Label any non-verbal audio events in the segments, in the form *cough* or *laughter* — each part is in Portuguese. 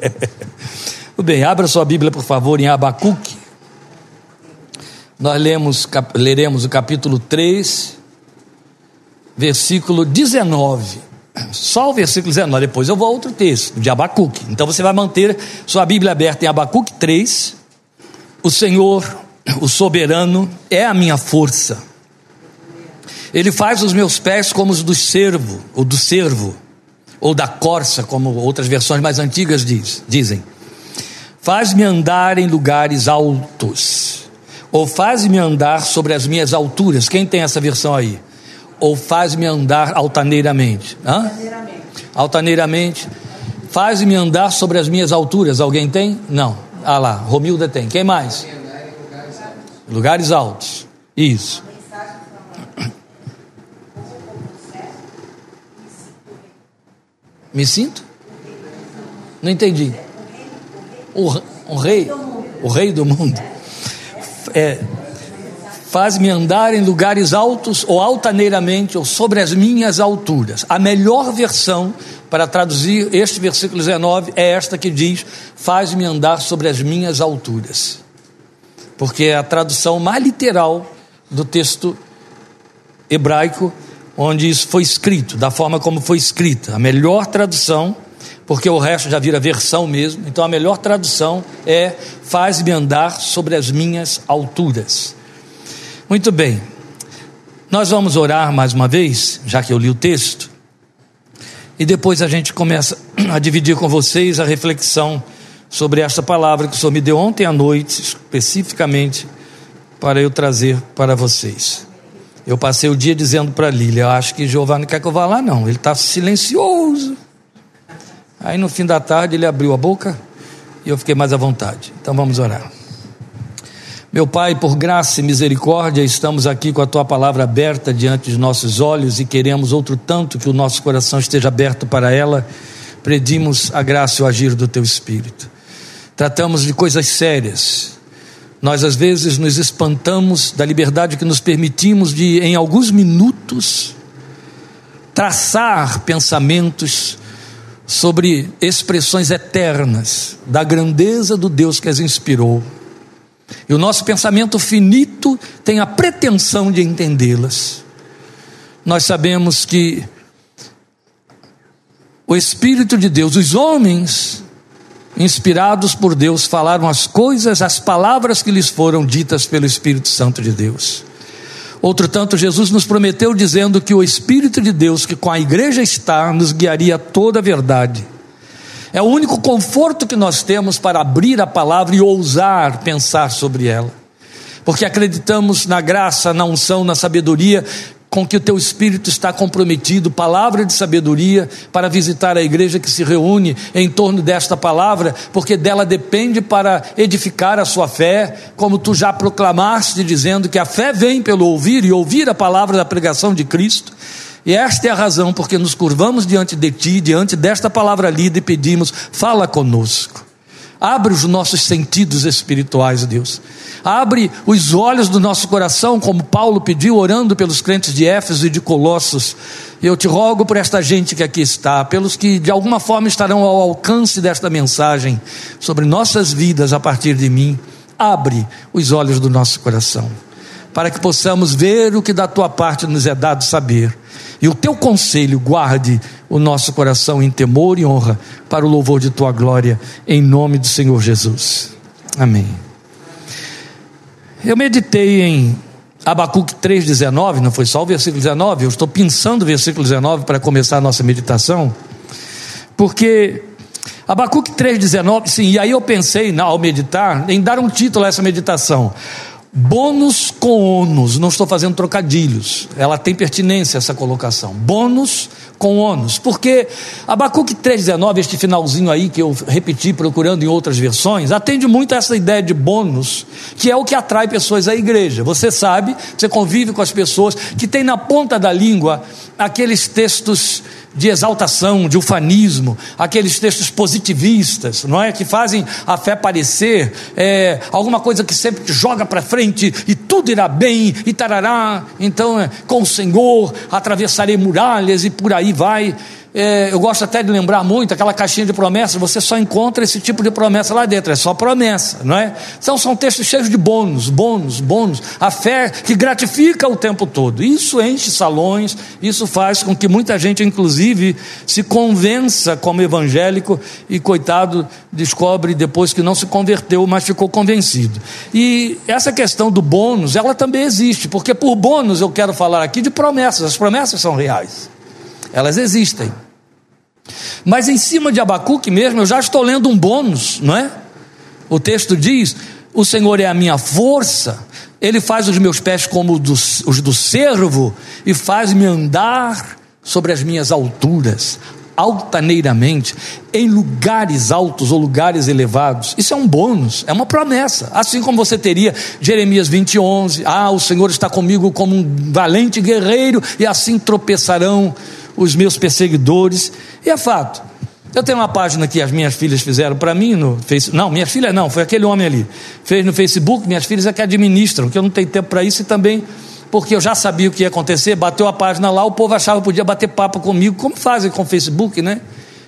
*laughs* Tudo bem, abra sua Bíblia, por favor, em Abacuque. Nós lemos, leremos o capítulo 3, versículo 19. Só o versículo 19, depois eu vou a outro texto, de Abacuque. Então você vai manter sua Bíblia aberta em Abacuque 3. O Senhor, o soberano, é a minha força. Ele faz os meus pés como os do servo, ou do servo, ou da corça, como outras versões mais antigas diz, dizem. Faz-me andar em lugares altos, ou faz-me andar sobre as minhas alturas. Quem tem essa versão aí? ou faz-me andar altaneiramente? Hã? Altaneiramente. Altaneiramente. Faz-me andar sobre as minhas alturas. Alguém tem? Não. Ah lá, Romilda tem. Quem mais? Lugares altos. Isso. Me sinto? Não entendi. O, o rei, o rei do mundo. É, faz-me andar em lugares altos ou altaneiramente ou sobre as minhas alturas. A melhor versão para traduzir este versículo 19 é esta que diz: faz-me andar sobre as minhas alturas. Porque é a tradução mais literal do texto hebraico onde isso foi escrito, da forma como foi escrita. A melhor tradução, porque o resto já vira versão mesmo, então a melhor tradução é: faz-me andar sobre as minhas alturas. Muito bem, nós vamos orar mais uma vez, já que eu li o texto, e depois a gente começa a dividir com vocês a reflexão sobre esta palavra que o Senhor me deu ontem à noite, especificamente para eu trazer para vocês. Eu passei o dia dizendo para Lília, acho que não quer que eu vá lá, não, ele está silencioso. Aí no fim da tarde ele abriu a boca e eu fiquei mais à vontade. Então vamos orar. Meu Pai, por graça e misericórdia, estamos aqui com a tua palavra aberta diante de nossos olhos e queremos outro tanto que o nosso coração esteja aberto para ela. Pedimos a graça e o agir do teu Espírito. Tratamos de coisas sérias. Nós às vezes nos espantamos da liberdade que nos permitimos de, em alguns minutos, traçar pensamentos sobre expressões eternas da grandeza do Deus que as inspirou e o nosso pensamento finito tem a pretensão de entendê-las. Nós sabemos que o Espírito de Deus, os homens inspirados por Deus, falaram as coisas, as palavras que lhes foram ditas pelo Espírito Santo de Deus. Outro tanto, Jesus nos prometeu dizendo que o Espírito de Deus, que com a igreja está, nos guiaria toda a verdade. É o único conforto que nós temos para abrir a palavra e ousar pensar sobre ela. Porque acreditamos na graça, na unção, na sabedoria com que o teu espírito está comprometido, palavra de sabedoria, para visitar a igreja que se reúne em torno desta palavra, porque dela depende para edificar a sua fé, como tu já proclamaste, dizendo que a fé vem pelo ouvir e ouvir a palavra da pregação de Cristo. E esta é a razão porque nos curvamos diante de Ti, diante desta palavra lida e pedimos: fala conosco. Abre os nossos sentidos espirituais, Deus. Abre os olhos do nosso coração, como Paulo pediu, orando pelos crentes de Éfeso e de Colossos. Eu te rogo por esta gente que aqui está, pelos que de alguma forma estarão ao alcance desta mensagem sobre nossas vidas a partir de mim. Abre os olhos do nosso coração, para que possamos ver o que da tua parte nos é dado saber e o teu conselho guarde o nosso coração em temor e honra para o louvor de tua glória, em nome do Senhor Jesus. Amém. Eu meditei em Abacuque 3,19, não foi só o versículo 19, eu estou pensando o versículo 19 para começar a nossa meditação, porque Abacuque 3,19, sim, e aí eu pensei, ao meditar, em dar um título a essa meditação: Bônus com ônus, não estou fazendo trocadilhos, ela tem pertinência essa colocação. Bônus com ônus, porque Abacuque 3,19, este finalzinho aí que eu repeti procurando em outras versões, atende muito a essa ideia de bônus, que é o que atrai pessoas à igreja. Você sabe, você convive com as pessoas que tem na ponta da língua aqueles textos de exaltação, de ufanismo, aqueles textos positivistas, não é? Que fazem a fé parecer é, alguma coisa que sempre te joga para frente e tudo irá bem e tarará. Então, é, com o Senhor atravessarei muralhas e por aí vai. É, eu gosto até de lembrar muito aquela caixinha de promessas, você só encontra esse tipo de promessa lá dentro, é só promessa, não é? Então são textos cheios de bônus, bônus, bônus, a fé que gratifica o tempo todo. Isso enche salões, isso faz com que muita gente, inclusive, se convença como evangélico e, coitado, descobre depois que não se converteu, mas ficou convencido. E essa questão do bônus, ela também existe, porque por bônus eu quero falar aqui de promessas, as promessas são reais elas existem. Mas em cima de Abacuque mesmo, eu já estou lendo um bônus, não é? O texto diz: O Senhor é a minha força, Ele faz os meus pés como os do servo e faz-me andar sobre as minhas alturas, altaneiramente, em lugares altos ou lugares elevados. Isso é um bônus, é uma promessa. Assim como você teria Jeremias 20, 11: Ah, o Senhor está comigo como um valente guerreiro, e assim tropeçarão os meus perseguidores, e é fato. Eu tenho uma página que as minhas filhas fizeram para mim no Facebook. Não, minhas filhas não, foi aquele homem ali. Fez no Facebook, minhas filhas é que administram, que eu não tenho tempo para isso e também porque eu já sabia o que ia acontecer, bateu a página lá, o povo achava que podia bater papo comigo, como fazem com o Facebook, né?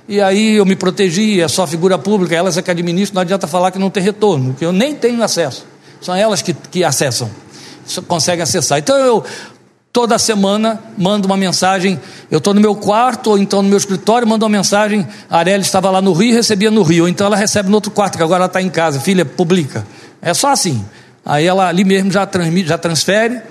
E aí eu me protegi, é só figura pública, elas é que administram, não adianta falar que não tem retorno, que eu nem tenho acesso. São elas que, que acessam, conseguem acessar. Então eu Toda semana mando uma mensagem. Eu estou no meu quarto, ou então no meu escritório, mando uma mensagem. A Arely estava lá no Rio e recebia no Rio. Então ela recebe no outro quarto, que agora ela está em casa. Filha, publica. É só assim. Aí ela ali mesmo já, transmite, já transfere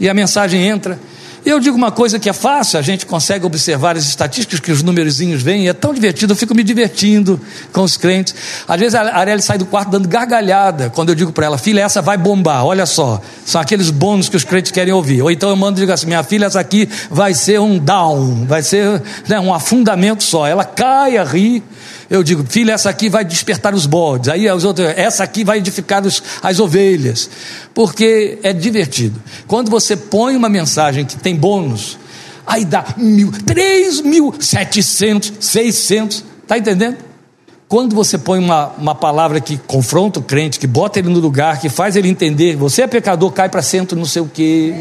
e a mensagem entra. E eu digo uma coisa que é fácil, a gente consegue observar as estatísticas que os númerozinhos vêm, é tão divertido, eu fico me divertindo com os crentes. Às vezes a Arielle sai do quarto dando gargalhada quando eu digo para ela, filha, essa vai bombar, olha só. São aqueles bônus que os crentes querem ouvir. Ou então eu mando e digo assim, minha filha, essa aqui vai ser um down, vai ser né, um afundamento só. Ela cai a rir eu digo, filha, essa aqui vai despertar os bodes. Aí os outros, essa aqui vai edificar os, as ovelhas. Porque é divertido. Quando você põe uma mensagem que tem bônus, aí dá mil, três mil, setecentos, seiscentos. Está entendendo? Quando você põe uma, uma palavra que confronta o crente, que bota ele no lugar, que faz ele entender, você é pecador, cai para centro, não sei o quê.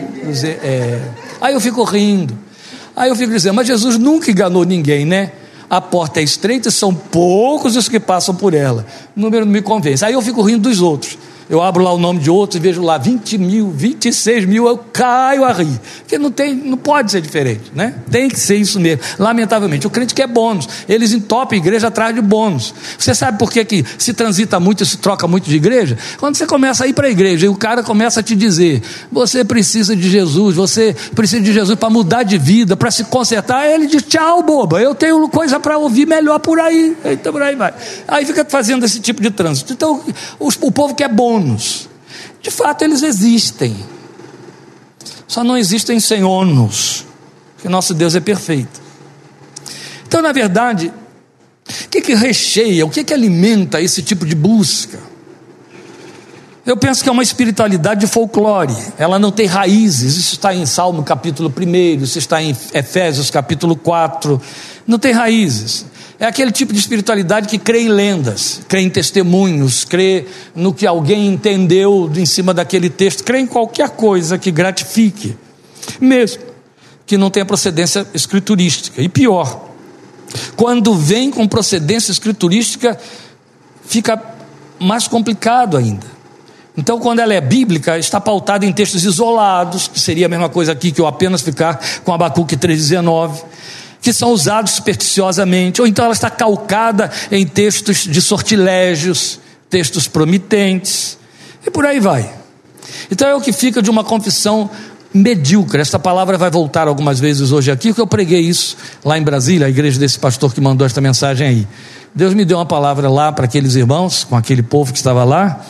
É. Aí eu fico rindo. Aí eu fico dizendo, mas Jesus nunca enganou ninguém, né? a porta é estreita, são poucos os que passam por ela. O número não me convence. Aí eu fico rindo dos outros. Eu abro lá o nome de outros e vejo lá 20 mil, 26 mil, eu caio a rir. Porque não, tem, não pode ser diferente, né? Tem que ser isso mesmo. Lamentavelmente, o crente quer bônus. Eles entopem igreja atrás de bônus. Você sabe por que, que se transita muito e se troca muito de igreja? Quando você começa a ir para a igreja e o cara começa a te dizer: você precisa de Jesus, você precisa de Jesus para mudar de vida, para se consertar. Ele diz: tchau, boba, eu tenho coisa para ouvir melhor por aí. Então por aí vai. Aí fica fazendo esse tipo de trânsito. Então o, o povo quer bônus bônus. De fato, eles existem. Só não existem sem ônus, porque nosso Deus é perfeito. Então, na verdade, o que, que recheia, o que, que alimenta esse tipo de busca? Eu penso que é uma espiritualidade de folclore, ela não tem raízes. Isso está em Salmo capítulo 1, isso está em Efésios capítulo 4. Não tem raízes. É aquele tipo de espiritualidade que crê em lendas, crê em testemunhos, crê no que alguém entendeu em cima daquele texto, crê em qualquer coisa que gratifique, mesmo que não tenha procedência escriturística. E pior, quando vem com procedência escriturística, fica mais complicado ainda. Então, quando ela é bíblica, está pautada em textos isolados, que seria a mesma coisa aqui que eu apenas ficar com Abacuque 3,19 que são usados supersticiosamente, ou então ela está calcada em textos de sortilégios, textos promitentes, e por aí vai. Então é o que fica de uma confissão medíocre. Esta palavra vai voltar algumas vezes hoje aqui, porque eu preguei isso lá em Brasília, a igreja desse pastor que mandou esta mensagem aí. Deus me deu uma palavra lá para aqueles irmãos, com aquele povo que estava lá,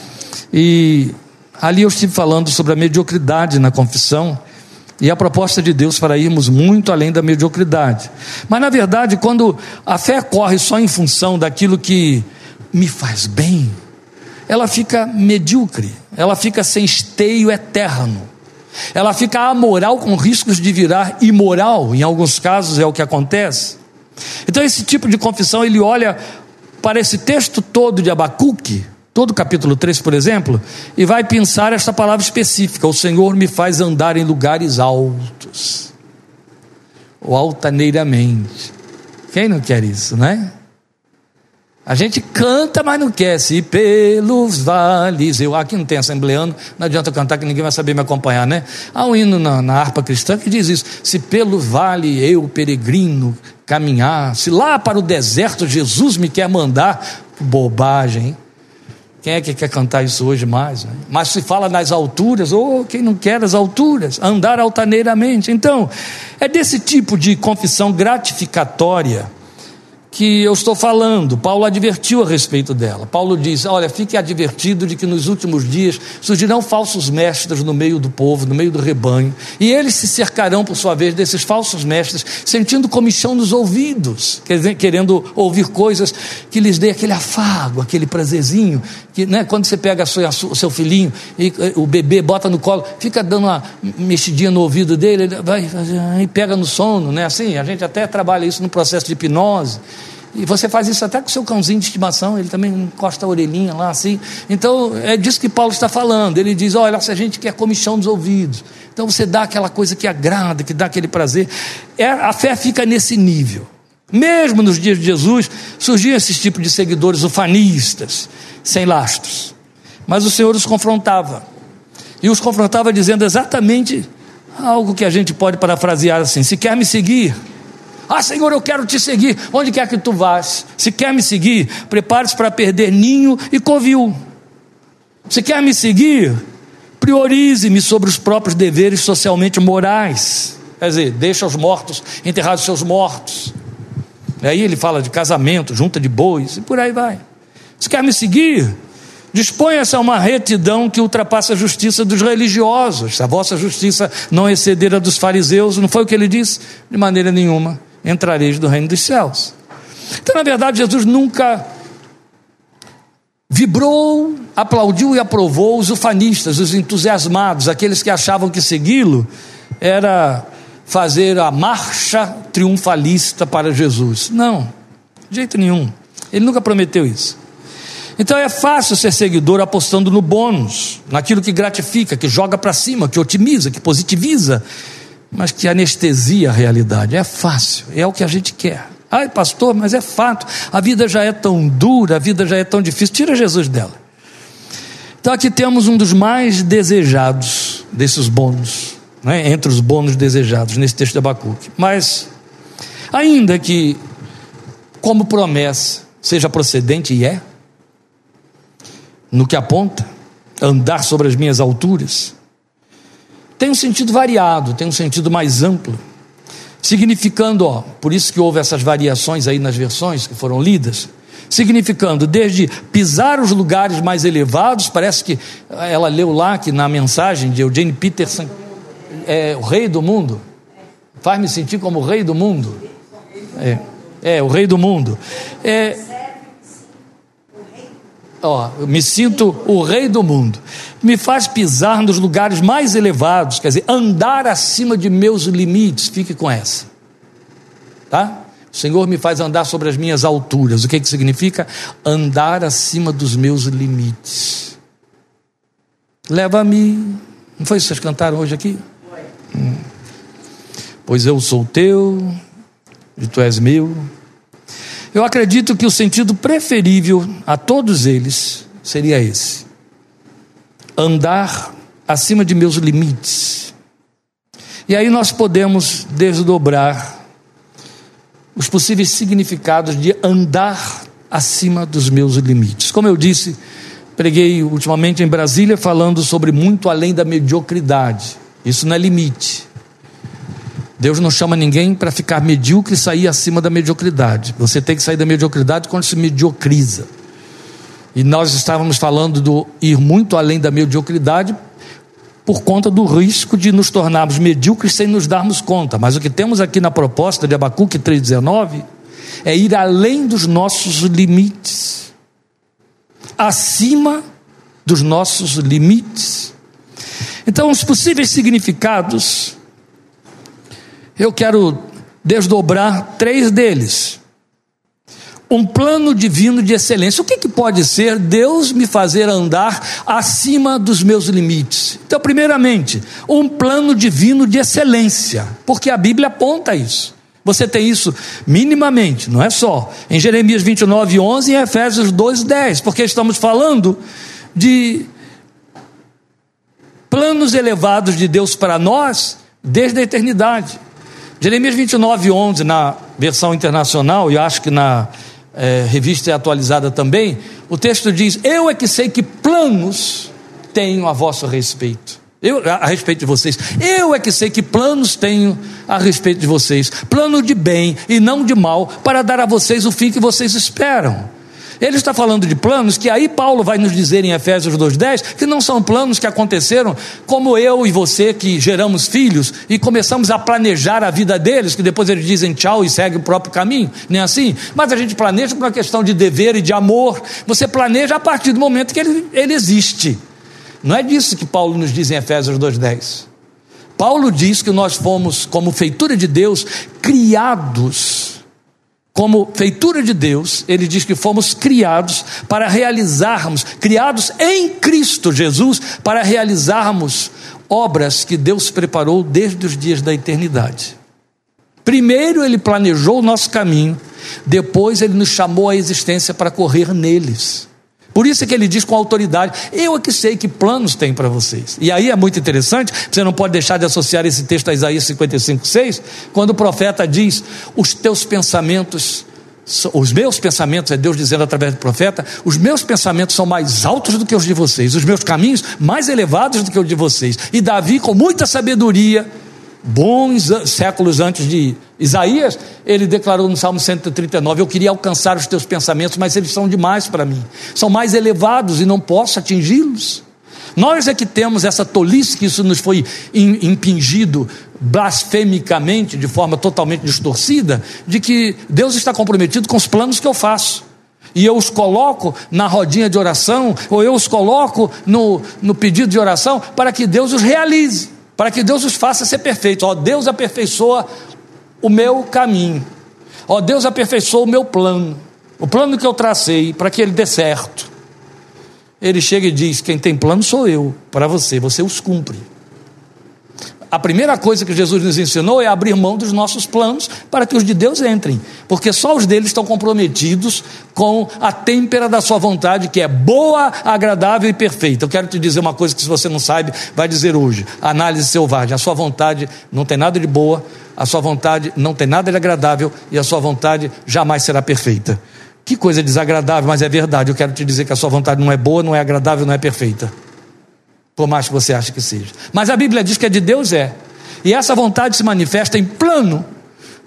e ali eu estive falando sobre a mediocridade na confissão e a proposta de Deus para irmos muito além da mediocridade. Mas na verdade, quando a fé corre só em função daquilo que me faz bem, ela fica medíocre, ela fica sem esteio eterno. Ela fica amoral com riscos de virar imoral, em alguns casos é o que acontece. Então esse tipo de confissão, ele olha para esse texto todo de Abacuque todo o capítulo 3, por exemplo, e vai pensar esta palavra específica: O Senhor me faz andar em lugares altos, ou altaneiramente. Quem não quer isso, né? A gente canta, mas não quer. Se pelos vales. Eu aqui não tem assembleano, não adianta cantar que ninguém vai saber me acompanhar, né? Há um hino na, na harpa cristã que diz isso: Se pelo vale eu, peregrino, caminhar, se lá para o deserto Jesus me quer mandar, bobagem, hein? Quem é que quer cantar isso hoje mais? Né? Mas se fala nas alturas, ou oh, quem não quer as alturas, andar altaneiramente. Então, é desse tipo de confissão gratificatória que eu estou falando. Paulo advertiu a respeito dela. Paulo diz: Olha, fique advertido de que nos últimos dias surgirão falsos mestres no meio do povo, no meio do rebanho, e eles se cercarão, por sua vez, desses falsos mestres, sentindo comichão nos ouvidos, querendo ouvir coisas que lhes dê aquele afago, aquele prazerzinho, que né, quando você pega o seu filhinho e o bebê bota no colo, fica dando uma mexidinha no ouvido dele, ele vai e pega no sono, né? Assim, a gente até trabalha isso no processo de hipnose. E você faz isso até com o seu cãozinho de estimação, ele também encosta a orelhinha lá assim. Então, é disso que Paulo está falando. Ele diz: olha, se a gente quer comichão dos ouvidos, então você dá aquela coisa que agrada, que dá aquele prazer. É, a fé fica nesse nível. Mesmo nos dias de Jesus, surgiam esses tipos de seguidores ufanistas, sem lastros. Mas o Senhor os confrontava. E os confrontava dizendo exatamente algo que a gente pode parafrasear assim: se quer me seguir, ah, Senhor, eu quero te seguir. Onde quer que tu vás? Se quer me seguir, prepare-se para perder ninho e covil. Se quer me seguir, priorize-me sobre os próprios deveres socialmente morais. Quer dizer, deixa os mortos enterrar os seus mortos. Aí ele fala de casamento, junta de bois e por aí vai. Se quer me seguir, disponha-se a uma retidão que ultrapassa a justiça dos religiosos. A vossa justiça não exceder a dos fariseus, não foi o que ele disse? De maneira nenhuma entrareis do reino dos céus. Então, na verdade, Jesus nunca vibrou, aplaudiu e aprovou os ufanistas, os entusiasmados, aqueles que achavam que segui-lo era fazer a marcha triunfalista para Jesus. Não, de jeito nenhum. Ele nunca prometeu isso. Então é fácil ser seguidor apostando no bônus, naquilo que gratifica, que joga para cima, que otimiza, que positiviza, mas que anestesia a realidade. É fácil, é o que a gente quer. Ai, pastor, mas é fato, a vida já é tão dura, a vida já é tão difícil. Tira Jesus dela. Então aqui temos um dos mais desejados desses bônus, né, entre os bônus desejados nesse texto de Abacuque. Mas, ainda que, como promessa, seja procedente e é, no que aponta, andar sobre as minhas alturas, tem um sentido variado, tem um sentido mais amplo, significando, ó, por isso que houve essas variações aí nas versões que foram lidas, significando desde pisar os lugares mais elevados, parece que ela leu lá que na mensagem de Eugene Peterson, é o rei do mundo, faz-me sentir como o rei do mundo, é, é o rei do mundo, é, ó, me sinto o rei do mundo. Me faz pisar nos lugares mais elevados, quer dizer, andar acima de meus limites. Fique com essa. Tá? O Senhor me faz andar sobre as minhas alturas. O que, que significa? Andar acima dos meus limites. Leva-me. Não foi isso que vocês cantaram hoje aqui? Hum. Pois eu sou teu, e tu és meu. Eu acredito que o sentido preferível a todos eles seria esse: andar acima de meus limites. E aí nós podemos desdobrar os possíveis significados de andar acima dos meus limites. Como eu disse, preguei ultimamente em Brasília falando sobre muito além da mediocridade. Isso não é limite. Deus não chama ninguém para ficar medíocre e sair acima da mediocridade. Você tem que sair da mediocridade quando se mediocriza. E nós estávamos falando do ir muito além da mediocridade por conta do risco de nos tornarmos medíocres sem nos darmos conta. Mas o que temos aqui na proposta de Abacuque 3,19 é ir além dos nossos limites, acima dos nossos limites. Então, os possíveis significados eu quero desdobrar três deles. Um plano divino de excelência. O que, que pode ser Deus me fazer andar acima dos meus limites? Então, primeiramente, um plano divino de excelência, porque a Bíblia aponta isso. Você tem isso minimamente, não é só. Em Jeremias 29, 11 e Efésios 2, 10, porque estamos falando de planos elevados de Deus para nós desde a eternidade. Jeremias 29, 11, na versão internacional, e acho que na é, revista é atualizada também, o texto diz: Eu é que sei que planos tenho a vosso respeito. Eu, a, respeito de vocês. Eu é que sei que planos tenho a respeito de vocês. Plano de bem e não de mal, para dar a vocês o fim que vocês esperam. Ele está falando de planos que aí Paulo vai nos dizer em Efésios 2,10 que não são planos que aconteceram como eu e você que geramos filhos e começamos a planejar a vida deles, que depois eles dizem tchau e seguem o próprio caminho, nem assim. Mas a gente planeja por uma questão de dever e de amor. Você planeja a partir do momento que ele, ele existe. Não é disso que Paulo nos diz em Efésios 2,10. Paulo diz que nós fomos, como feitura de Deus, criados como feitura de Deus, ele diz que fomos criados para realizarmos, criados em Cristo Jesus, para realizarmos obras que Deus preparou desde os dias da eternidade. Primeiro ele planejou o nosso caminho, depois ele nos chamou à existência para correr neles. Por isso é que ele diz com autoridade: Eu é que sei que planos tem para vocês. E aí é muito interessante, você não pode deixar de associar esse texto a Isaías 55, 6, quando o profeta diz: Os teus pensamentos, os meus pensamentos, é Deus dizendo através do profeta, os meus pensamentos são mais altos do que os de vocês, os meus caminhos mais elevados do que os de vocês. E Davi, com muita sabedoria, bons séculos antes de Isaías, ele declarou no Salmo 139: Eu queria alcançar os teus pensamentos, mas eles são demais para mim, são mais elevados e não posso atingi-los. Nós é que temos essa tolice que isso nos foi impingido blasfemicamente, de forma totalmente distorcida, de que Deus está comprometido com os planos que eu faço. E eu os coloco na rodinha de oração, ou eu os coloco no, no pedido de oração, para que Deus os realize para que Deus os faça ser perfeitos. Ó, Deus aperfeiçoa o meu caminho. Ó, Deus aperfeiçoa o meu plano. O plano que eu tracei para que ele dê certo. Ele chega e diz: Quem tem plano sou eu, para você, você os cumpre a primeira coisa que Jesus nos ensinou é abrir mão dos nossos planos para que os de Deus entrem, porque só os deles estão comprometidos com a têmpera da sua vontade, que é boa, agradável e perfeita. Eu quero te dizer uma coisa que, se você não sabe, vai dizer hoje: análise selvagem. A sua vontade não tem nada de boa, a sua vontade não tem nada de agradável e a sua vontade jamais será perfeita. Que coisa desagradável, mas é verdade. Eu quero te dizer que a sua vontade não é boa, não é agradável, não é perfeita por mais que você ache que seja. Mas a Bíblia diz que é de Deus é. E essa vontade se manifesta em plano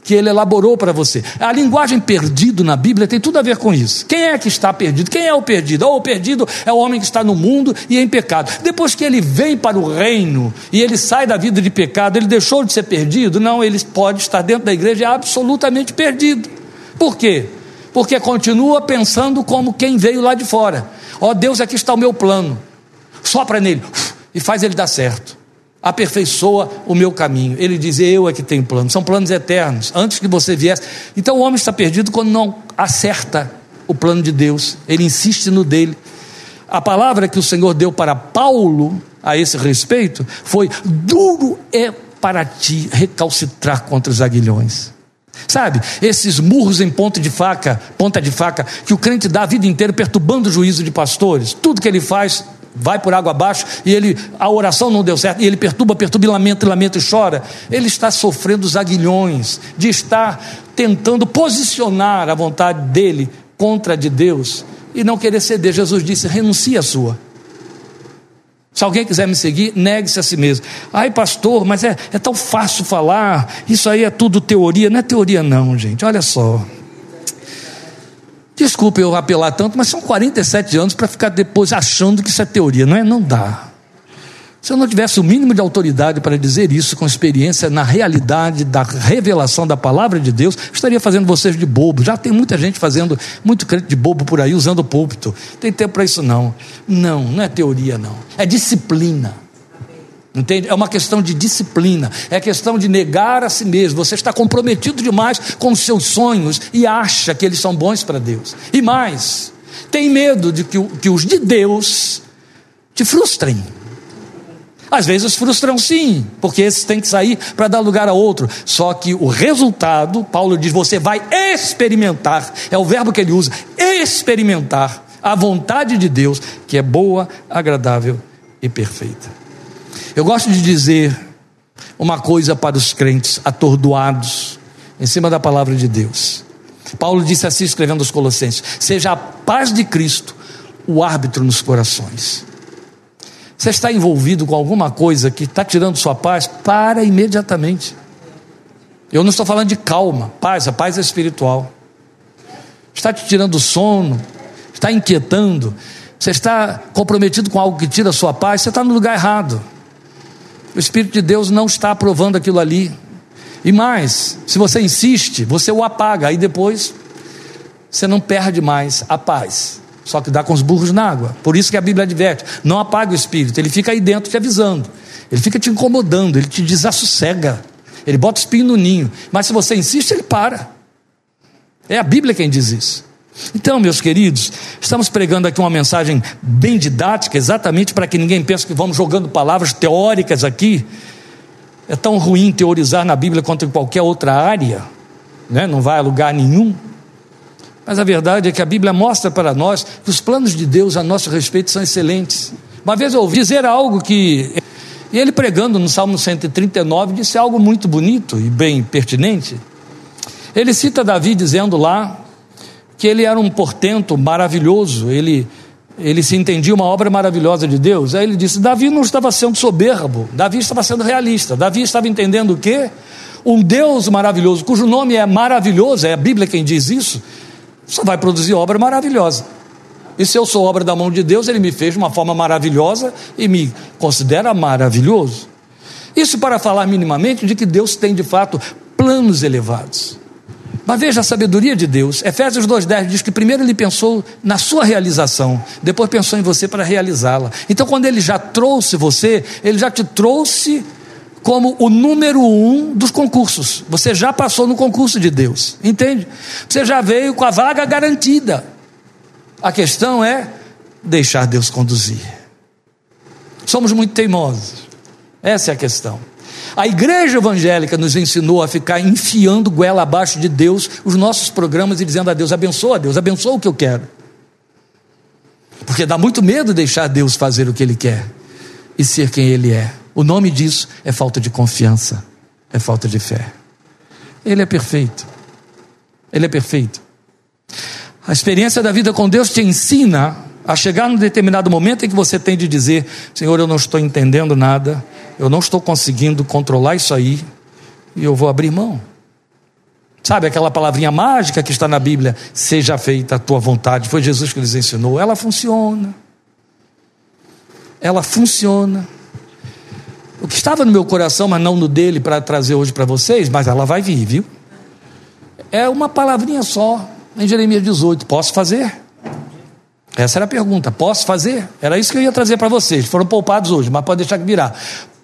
que ele elaborou para você. A linguagem perdido na Bíblia tem tudo a ver com isso. Quem é que está perdido? Quem é o perdido? Oh, o perdido é o homem que está no mundo e em pecado. Depois que ele vem para o reino e ele sai da vida de pecado, ele deixou de ser perdido? Não, ele pode estar dentro da igreja absolutamente perdido. Por quê? Porque continua pensando como quem veio lá de fora. Ó oh, Deus, aqui está o meu plano sopra nele e faz ele dar certo. Aperfeiçoa o meu caminho. Ele diz: Eu é que tenho planos. São planos eternos, antes que você viesse. Então o homem está perdido quando não acerta o plano de Deus. Ele insiste no dele. A palavra que o Senhor deu para Paulo a esse respeito foi: Duro é para ti recalcitrar contra os aguilhões. Sabe, esses murros em ponta de faca, ponta de faca, que o crente dá a vida inteira perturbando o juízo de pastores. Tudo que ele faz vai por água abaixo e ele a oração não deu certo e ele perturba, perturba, e lamenta, e lamenta e chora. Ele está sofrendo os aguilhões de estar tentando posicionar a vontade dele contra a de Deus e não querer ceder. Jesus disse: renuncie a sua. Se alguém quiser me seguir, negue-se a si mesmo. Ai, pastor, mas é, é tão fácil falar, isso aí é tudo teoria. Não é teoria, não, gente. Olha só. Desculpe eu apelar tanto, mas são 47 anos para ficar depois achando que isso é teoria, não é? Não dá. Se eu não tivesse o mínimo de autoridade para dizer isso com experiência na realidade da revelação da palavra de Deus, estaria fazendo vocês de bobo. Já tem muita gente fazendo muito crente de bobo por aí, usando o púlpito. Tem tempo para isso não. Não, não é teoria não. É disciplina. Entende? É uma questão de disciplina, é questão de negar a si mesmo. Você está comprometido demais com os seus sonhos e acha que eles são bons para Deus. E mais, tem medo de que, que os de Deus te frustrem. Às vezes frustram sim, porque esses têm que sair para dar lugar a outro. Só que o resultado, Paulo diz, você vai experimentar, é o verbo que ele usa, experimentar a vontade de Deus, que é boa, agradável e perfeita. Eu gosto de dizer uma coisa para os crentes atordoados em cima da palavra de Deus. Paulo disse assim, escrevendo aos Colossenses: Seja a paz de Cristo o árbitro nos corações. Você está envolvido com alguma coisa que está tirando sua paz? Para imediatamente. Eu não estou falando de calma, paz, a paz é espiritual. Está te tirando o sono, está inquietando, você está comprometido com algo que tira a sua paz, você está no lugar errado. O Espírito de Deus não está aprovando aquilo ali. E mais, se você insiste, você o apaga, aí depois você não perde mais a paz. Só que dá com os burros na água. Por isso que a Bíblia adverte: não apaga o espírito, ele fica aí dentro te avisando, ele fica te incomodando, ele te desassossega, ele bota o espinho no ninho. Mas se você insiste, ele para. É a Bíblia quem diz isso. Então, meus queridos, estamos pregando aqui uma mensagem bem didática, exatamente para que ninguém pense que vamos jogando palavras teóricas aqui. É tão ruim teorizar na Bíblia quanto em qualquer outra área, né? não vai a lugar nenhum. Mas a verdade é que a Bíblia mostra para nós que os planos de Deus a nosso respeito são excelentes. Uma vez eu ouvi dizer algo que. E ele pregando no Salmo 139 disse algo muito bonito e bem pertinente. Ele cita Davi dizendo lá que ele era um portento maravilhoso, ele, ele se entendia uma obra maravilhosa de Deus. Aí ele disse: Davi não estava sendo soberbo, Davi estava sendo realista, Davi estava entendendo o quê? Um Deus maravilhoso, cujo nome é maravilhoso, é a Bíblia quem diz isso, só vai produzir obra maravilhosa. E se eu sou obra da mão de Deus, ele me fez de uma forma maravilhosa e me considera maravilhoso. Isso para falar minimamente de que Deus tem de fato planos elevados. Mas veja a sabedoria de Deus. Efésios 2,10 diz que primeiro ele pensou na sua realização, depois pensou em você para realizá-la. Então, quando ele já trouxe você, ele já te trouxe como o número um dos concursos. Você já passou no concurso de Deus, entende? Você já veio com a vaga garantida. A questão é deixar Deus conduzir. Somos muito teimosos. Essa é a questão. A igreja evangélica nos ensinou a ficar enfiando goela abaixo de Deus os nossos programas e dizendo a Deus: abençoa Deus, abençoa o que eu quero. Porque dá muito medo deixar Deus fazer o que Ele quer e ser quem Ele é. O nome disso é falta de confiança, é falta de fé. Ele é perfeito. Ele é perfeito. A experiência da vida com Deus te ensina a chegar num determinado momento em que você tem de dizer: Senhor, eu não estou entendendo nada, eu não estou conseguindo controlar isso aí e eu vou abrir mão. Sabe aquela palavrinha mágica que está na Bíblia? Seja feita a tua vontade. Foi Jesus que nos ensinou. Ela funciona. Ela funciona. O que estava no meu coração, mas não no dele, para trazer hoje para vocês, mas ela vai vir, viu? É uma palavrinha só, em Jeremias 18. Posso fazer? Essa era a pergunta. Posso fazer? Era isso que eu ia trazer para vocês. Foram poupados hoje, mas pode deixar que virar.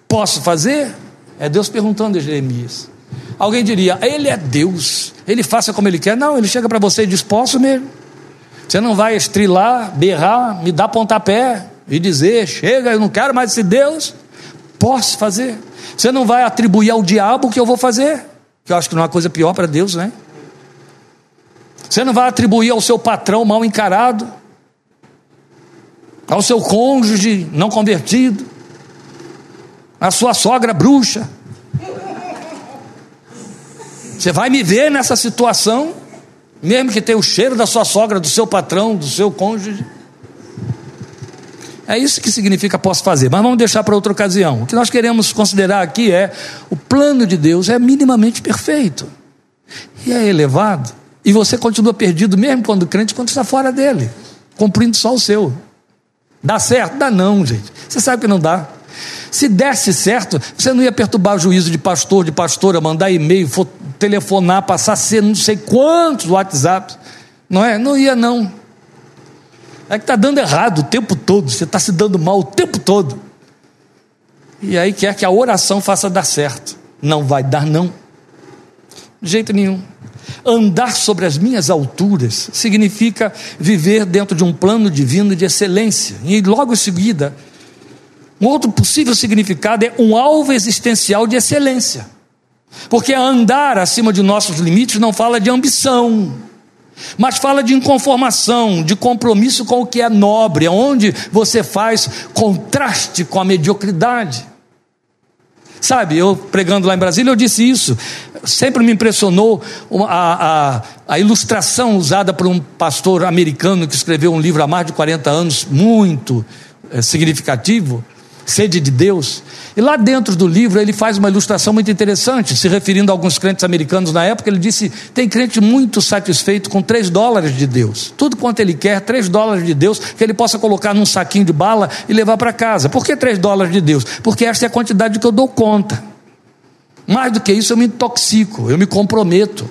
Posso fazer? É Deus perguntando a Jeremias. Alguém diria, ele é Deus, ele faça como ele quer. Não, ele chega para você e diz: Posso mesmo. Você não vai estrilar, berrar, me dar pontapé e dizer: Chega, eu não quero mais esse Deus. Posso fazer. Você não vai atribuir ao diabo o que eu vou fazer, que eu acho que não é uma coisa pior para Deus, né? Você não vai atribuir ao seu patrão mal encarado, ao seu cônjuge não convertido, a sua sogra bruxa. Você vai me ver nessa situação, mesmo que tenha o cheiro da sua sogra, do seu patrão, do seu cônjuge. É isso que significa posso fazer, mas vamos deixar para outra ocasião. O que nós queremos considerar aqui é o plano de Deus é minimamente perfeito e é elevado, e você continua perdido mesmo quando crente, quando está fora dele, cumprindo só o seu. Dá certo? Dá não, gente. Você sabe que não dá. Se desse certo, você não ia perturbar o juízo de pastor, de pastora, mandar e-mail, telefonar, passar ser não sei quantos WhatsApp. Não é? Não ia, não. É que está dando errado o tempo todo, você está se dando mal o tempo todo. E aí quer que a oração faça dar certo. Não vai dar, não. De jeito nenhum. Andar sobre as minhas alturas significa viver dentro de um plano divino de excelência. E logo em seguida, Um outro possível significado é um alvo existencial de excelência. Porque andar acima de nossos limites não fala de ambição, mas fala de inconformação, de compromisso com o que é nobre, onde você faz contraste com a mediocridade. Sabe, eu pregando lá em Brasília, eu disse isso. Sempre me impressionou a, a, a, ilustração usada por um pastor americano que escreveu um livro há mais de 40 anos, muito é, significativo, sede de Deus. E lá dentro do livro ele faz uma ilustração muito interessante, se referindo a alguns crentes americanos na época. Ele disse: tem crente muito satisfeito com 3 dólares de Deus, tudo quanto ele quer, 3 dólares de Deus, que ele possa colocar num saquinho de bala e levar para casa. Por que 3 dólares de Deus? Porque esta é a quantidade que eu dou conta. Mais do que isso, eu me intoxico, eu me comprometo.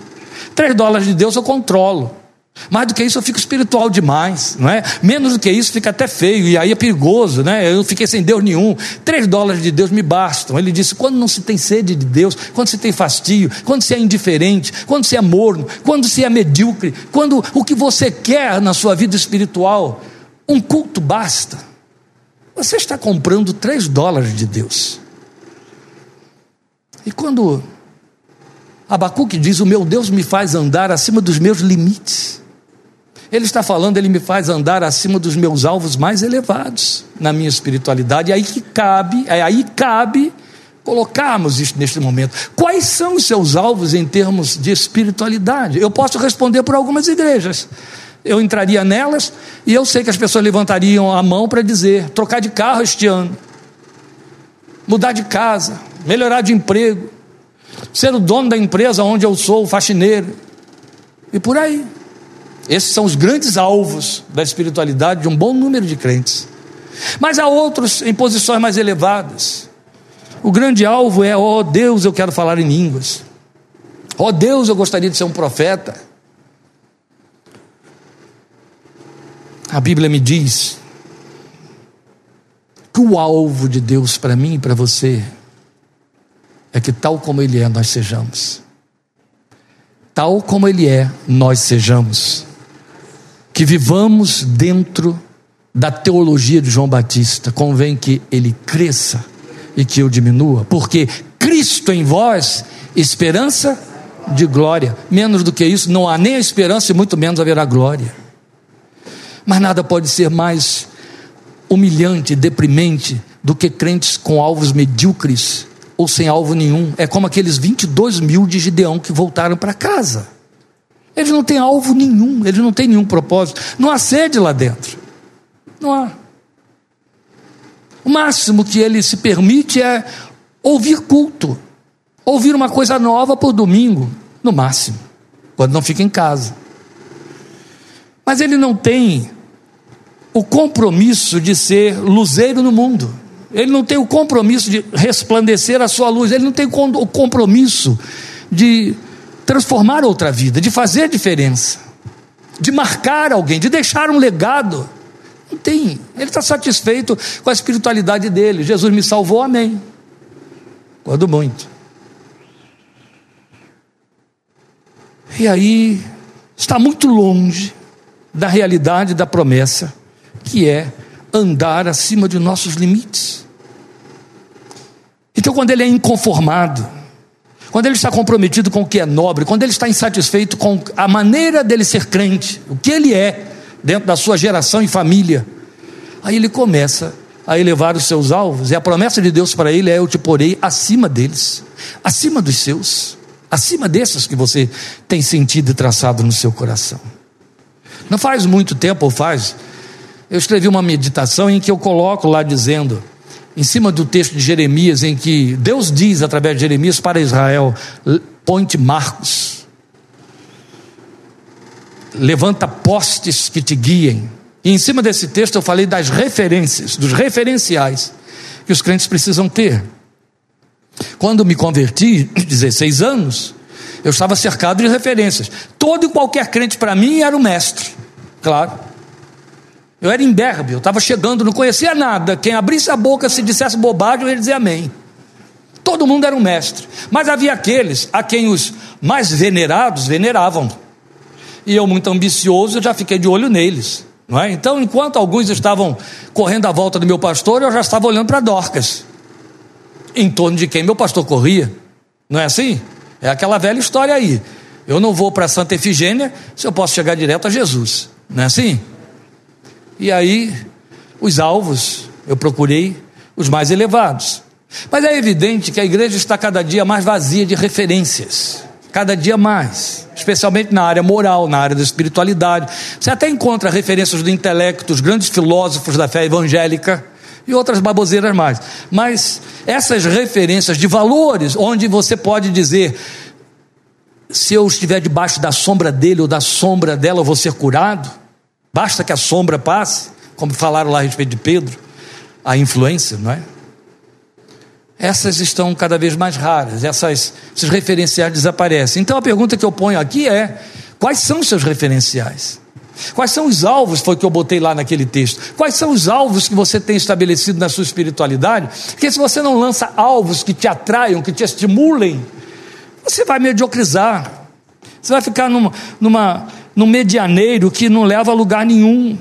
3 dólares de Deus eu controlo. Mais do que isso, eu fico espiritual demais, não é? Menos do que isso, fica até feio, e aí é perigoso, né? Eu fiquei sem Deus nenhum. Três dólares de Deus me bastam. Ele disse: quando não se tem sede de Deus, quando se tem fastio, quando se é indiferente, quando se é morno, quando se é medíocre, quando o que você quer na sua vida espiritual, um culto basta. Você está comprando três dólares de Deus. E quando Abacuque diz: O meu Deus me faz andar acima dos meus limites. Ele está falando, ele me faz andar acima dos meus alvos mais elevados na minha espiritualidade. É aí que cabe, é aí cabe colocarmos isso neste momento. Quais são os seus alvos em termos de espiritualidade? Eu posso responder por algumas igrejas. Eu entraria nelas e eu sei que as pessoas levantariam a mão para dizer: trocar de carro este ano, mudar de casa, melhorar de emprego, ser o dono da empresa onde eu sou, faxineiro, e por aí. Esses são os grandes alvos da espiritualidade de um bom número de crentes. Mas há outros em posições mais elevadas. O grande alvo é: ó oh Deus, eu quero falar em línguas. Ó oh Deus, eu gostaria de ser um profeta. A Bíblia me diz que o alvo de Deus para mim e para você é que, tal como Ele é, nós sejamos. Tal como Ele é, nós sejamos que vivamos dentro da teologia de João Batista. Convém que ele cresça e que eu diminua, porque Cristo em vós, esperança de glória. Menos do que isso, não há nem a esperança e muito menos haverá glória. Mas nada pode ser mais humilhante, deprimente do que crentes com alvos medíocres ou sem alvo nenhum. É como aqueles 22 mil de Gideão que voltaram para casa. Eles não têm alvo nenhum, eles não têm nenhum propósito. Não há sede lá dentro. Não há. O máximo que ele se permite é ouvir culto, ouvir uma coisa nova por domingo, no máximo, quando não fica em casa. Mas ele não tem o compromisso de ser luzeiro no mundo. Ele não tem o compromisso de resplandecer a sua luz. Ele não tem o compromisso de transformar outra vida, de fazer diferença, de marcar alguém, de deixar um legado. Não tem. Ele está satisfeito com a espiritualidade dele. Jesus me salvou, amém. Quando muito. E aí, está muito longe da realidade da promessa, que é andar acima de nossos limites. Então, quando ele é inconformado, quando ele está comprometido com o que é nobre, quando ele está insatisfeito com a maneira dele ser crente, o que ele é dentro da sua geração e família, aí ele começa a elevar os seus alvos, e a promessa de Deus para ele é: Eu te porei acima deles, acima dos seus, acima desses que você tem sentido e traçado no seu coração. Não faz muito tempo, ou faz, eu escrevi uma meditação em que eu coloco lá dizendo: em cima do texto de Jeremias, em que Deus diz através de Jeremias para Israel: ponte marcos, levanta postes que te guiem. E em cima desse texto eu falei das referências, dos referenciais que os crentes precisam ter. Quando me converti, *clears throat* 16 anos, eu estava cercado de referências. Todo e qualquer crente para mim era o mestre, claro. Eu era imberbe, eu estava chegando, não conhecia nada. Quem abrisse a boca, se dissesse bobagem, eu ia dizer amém. Todo mundo era um mestre. Mas havia aqueles a quem os mais venerados veneravam. E eu, muito ambicioso, eu já fiquei de olho neles. Não é? Então, enquanto alguns estavam correndo à volta do meu pastor, eu já estava olhando para Dorcas, em torno de quem meu pastor corria. Não é assim? É aquela velha história aí. Eu não vou para Santa Efigênia se eu posso chegar direto a Jesus. Não é assim? E aí, os alvos, eu procurei os mais elevados. Mas é evidente que a igreja está cada dia mais vazia de referências. Cada dia mais, especialmente na área moral, na área da espiritualidade. Você até encontra referências do intelecto, os grandes filósofos da fé evangélica e outras baboseiras mais. Mas essas referências de valores, onde você pode dizer, se eu estiver debaixo da sombra dele ou da sombra dela, eu vou ser curado, basta que a sombra passe, como falaram lá a respeito de Pedro, a influência, não é? essas estão cada vez mais raras, essas, esses referenciais desaparecem. Então a pergunta que eu ponho aqui é: quais são os seus referenciais? Quais são os alvos, foi que eu botei lá naquele texto? Quais são os alvos que você tem estabelecido na sua espiritualidade? Porque se você não lança alvos que te atraiam, que te estimulem, você vai mediocrizar. Você vai ficar numa, numa, num medianeiro que não leva a lugar nenhum.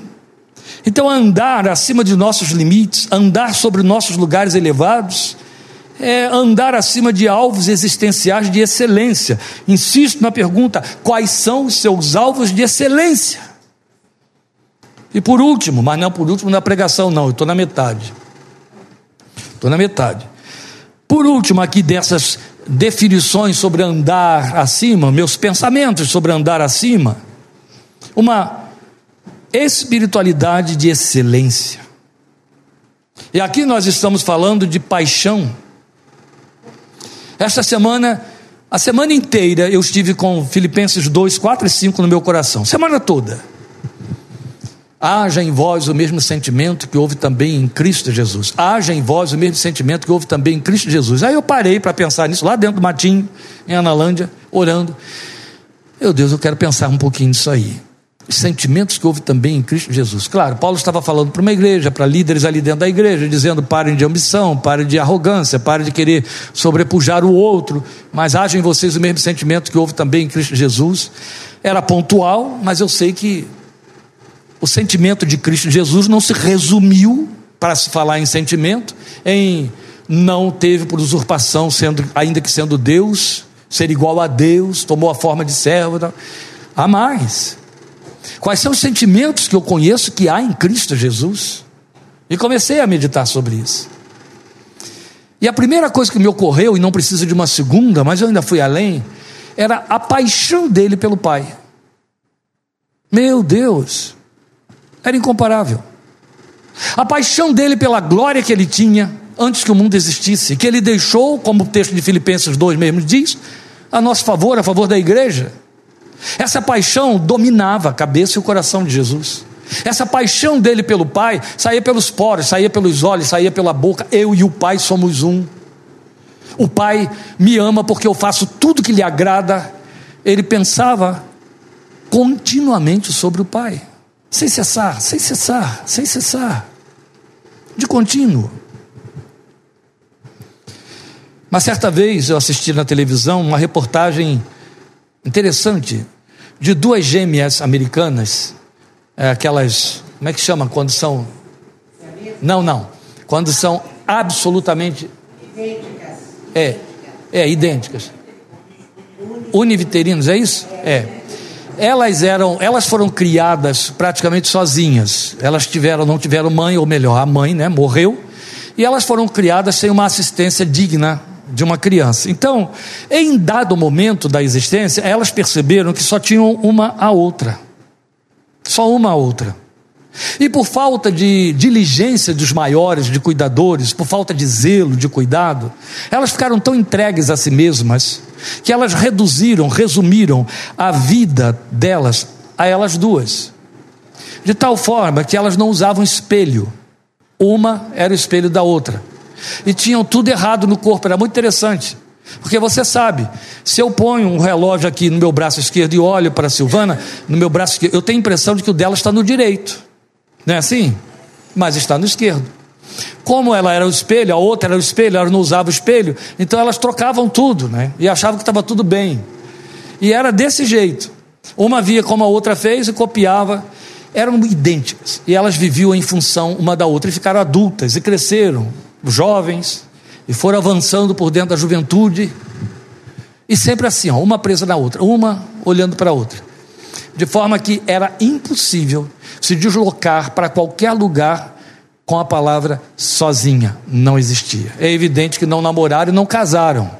Então, andar acima de nossos limites, andar sobre nossos lugares elevados, é andar acima de alvos existenciais de excelência. Insisto na pergunta: quais são os seus alvos de excelência? E por último, mas não por último na pregação, não, eu estou na metade. Estou na metade. Por último, aqui dessas definições sobre andar acima, meus pensamentos sobre andar acima, uma espiritualidade de excelência. E aqui nós estamos falando de paixão esta semana, a semana inteira, eu estive com Filipenses 2, 4 e 5 no meu coração. Semana toda. Haja em vós o mesmo sentimento que houve também em Cristo Jesus. Haja em vós o mesmo sentimento que houve também em Cristo Jesus. Aí eu parei para pensar nisso lá dentro do matinho, em Analândia, orando. Meu Deus, eu quero pensar um pouquinho nisso aí sentimentos que houve também em Cristo Jesus. Claro, Paulo estava falando para uma igreja, para líderes ali dentro da igreja, dizendo: parem de ambição, parem de arrogância, parem de querer sobrepujar o outro, mas haja em vocês o mesmo sentimento que houve também em Cristo Jesus. Era pontual, mas eu sei que o sentimento de Cristo Jesus não se resumiu, para se falar em sentimento, em não teve por usurpação, sendo, ainda que sendo Deus, ser igual a Deus, tomou a forma de servo. Há mais. Quais são os sentimentos que eu conheço que há em Cristo Jesus? E comecei a meditar sobre isso. E a primeira coisa que me ocorreu, e não precisa de uma segunda, mas eu ainda fui além, era a paixão dele pelo Pai. Meu Deus, era incomparável. A paixão dele pela glória que ele tinha antes que o mundo existisse, que ele deixou, como o texto de Filipenses 2 mesmo diz, a nosso favor, a favor da igreja. Essa paixão dominava a cabeça e o coração de Jesus. Essa paixão dele pelo Pai saía pelos poros, saía pelos olhos, saía pela boca. Eu e o Pai somos um. O Pai me ama porque eu faço tudo que lhe agrada. Ele pensava continuamente sobre o Pai, sem cessar, sem cessar, sem cessar, de contínuo. Mas certa vez eu assisti na televisão uma reportagem interessante de duas gêmeas americanas, é, aquelas, como é que chama quando são? Não, não. Quando são absolutamente idênticas. É, é idênticas. Univiterinos, é isso? É. Elas eram, elas foram criadas praticamente sozinhas. Elas tiveram, não tiveram mãe, ou melhor, a mãe, né, morreu, e elas foram criadas sem uma assistência digna de uma criança. Então, em dado momento da existência, elas perceberam que só tinham uma a outra. Só uma a outra. E por falta de diligência dos maiores, de cuidadores, por falta de zelo, de cuidado, elas ficaram tão entregues a si mesmas que elas reduziram, resumiram a vida delas a elas duas. De tal forma que elas não usavam espelho. Uma era o espelho da outra e tinham tudo errado no corpo, era muito interessante. Porque você sabe, se eu ponho um relógio aqui no meu braço esquerdo e olho para a Silvana, no meu braço esquerdo, eu tenho a impressão de que o dela está no direito. Não é assim? Mas está no esquerdo. Como ela era o espelho, a outra era o espelho, ela não usava o espelho, então elas trocavam tudo, né? E achavam que estava tudo bem. E era desse jeito. Uma via como a outra fez e copiava. eram idênticas e elas viviam em função uma da outra e ficaram adultas e cresceram, jovens, e foram avançando por dentro da juventude e sempre assim, ó, uma presa na outra, uma olhando para a outra, de forma que era impossível se deslocar para qualquer lugar com a palavra sozinha, não existia. É evidente que não namoraram e não casaram,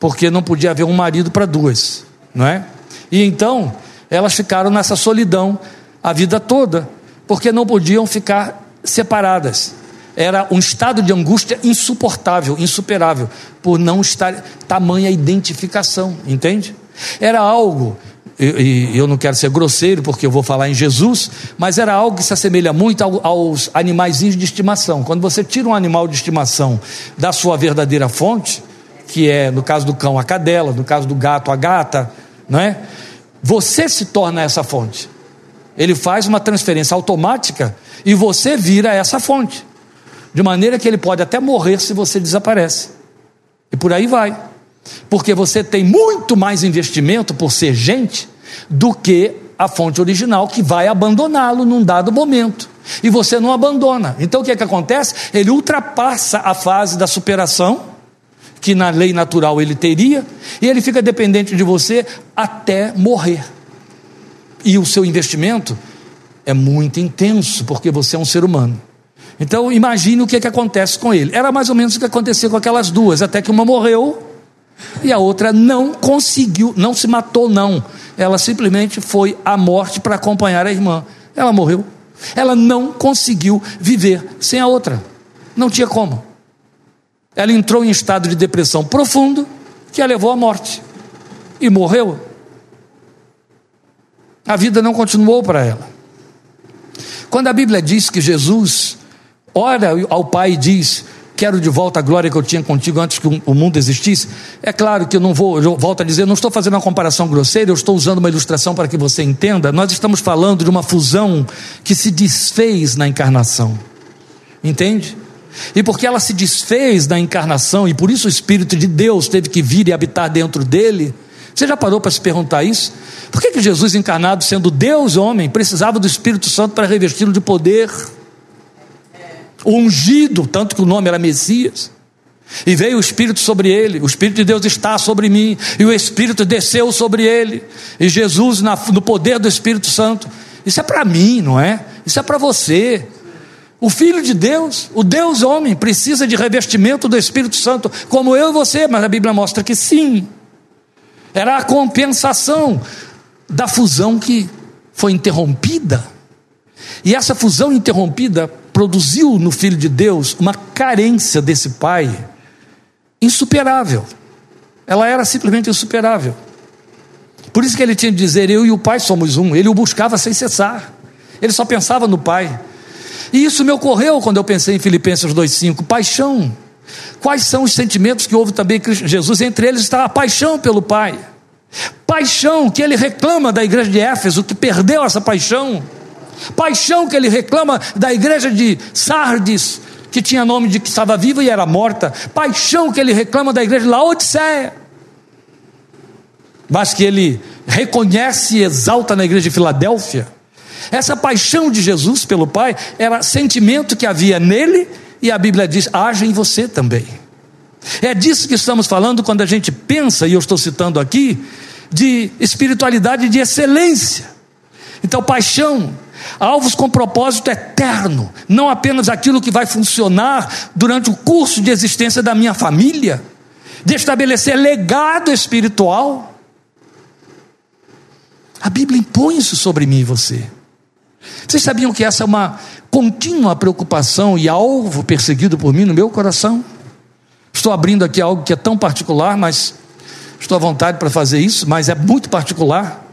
porque não podia haver um marido para duas, não é? E então elas ficaram nessa solidão a vida toda, porque não podiam ficar separadas. Era um estado de angústia insuportável, insuperável, por não estar tamanha identificação, entende? Era algo, e eu não quero ser grosseiro porque eu vou falar em Jesus, mas era algo que se assemelha muito aos animais de estimação. Quando você tira um animal de estimação da sua verdadeira fonte, que é no caso do cão a cadela, no caso do gato a gata, não é? Você se torna essa fonte. Ele faz uma transferência automática e você vira essa fonte. De maneira que ele pode até morrer se você desaparece. E por aí vai. Porque você tem muito mais investimento por ser gente do que a fonte original que vai abandoná-lo num dado momento. E você não abandona. Então o que é que acontece? Ele ultrapassa a fase da superação que na lei natural ele teria, e ele fica dependente de você até morrer e o seu investimento é muito intenso, porque você é um ser humano. Então imagine o que, é que acontece com ele. Era mais ou menos o que aconteceu com aquelas duas, até que uma morreu e a outra não conseguiu, não se matou, não. Ela simplesmente foi à morte para acompanhar a irmã. Ela morreu. Ela não conseguiu viver sem a outra. Não tinha como. Ela entrou em estado de depressão profundo que a levou à morte. E morreu a vida não continuou para ela. Quando a Bíblia diz que Jesus ora ao Pai e diz: Quero de volta a glória que eu tinha contigo antes que o mundo existisse. É claro que eu não vou, eu volto a dizer, não estou fazendo uma comparação grosseira, eu estou usando uma ilustração para que você entenda. Nós estamos falando de uma fusão que se desfez na encarnação. Entende? E porque ela se desfez na encarnação, e por isso o Espírito de Deus teve que vir e habitar dentro dele, você já parou para se perguntar isso? Por que, que Jesus, encarnado, sendo Deus homem, precisava do Espírito Santo para revesti-lo de poder? O ungido, tanto que o nome era Messias. E veio o Espírito sobre ele, o Espírito de Deus está sobre mim, e o Espírito desceu sobre ele, e Jesus, na, no poder do Espírito Santo. Isso é para mim, não é? Isso é para você. O Filho de Deus, o Deus homem, precisa de revestimento do Espírito Santo, como eu e você, mas a Bíblia mostra que sim. Era a compensação da fusão que foi interrompida. E essa fusão interrompida produziu no Filho de Deus uma carência desse pai insuperável. Ela era simplesmente insuperável. Por isso que ele tinha de dizer: Eu e o Pai somos um. Ele o buscava sem cessar. Ele só pensava no Pai. E isso me ocorreu quando eu pensei em Filipenses 2,5: paixão. Quais são os sentimentos que houve também em Jesus? Entre eles está a paixão pelo Pai. Paixão que ele reclama da igreja de Éfeso, que perdeu essa paixão. Paixão que ele reclama da igreja de Sardes, que tinha nome de que estava viva e era morta. Paixão que ele reclama da igreja de Laodiceia. Mas que ele reconhece e exalta na igreja de Filadélfia. Essa paixão de Jesus pelo Pai era sentimento que havia nele e a Bíblia diz: haja em você também. É disso que estamos falando quando a gente pensa, e eu estou citando aqui, de espiritualidade de excelência. Então, paixão, alvos com propósito eterno, não apenas aquilo que vai funcionar durante o curso de existência da minha família, de estabelecer legado espiritual. A Bíblia impõe isso sobre mim e você. Vocês sabiam que essa é uma contínua preocupação e alvo perseguido por mim no meu coração? Estou abrindo aqui algo que é tão particular, mas estou à vontade para fazer isso, mas é muito particular.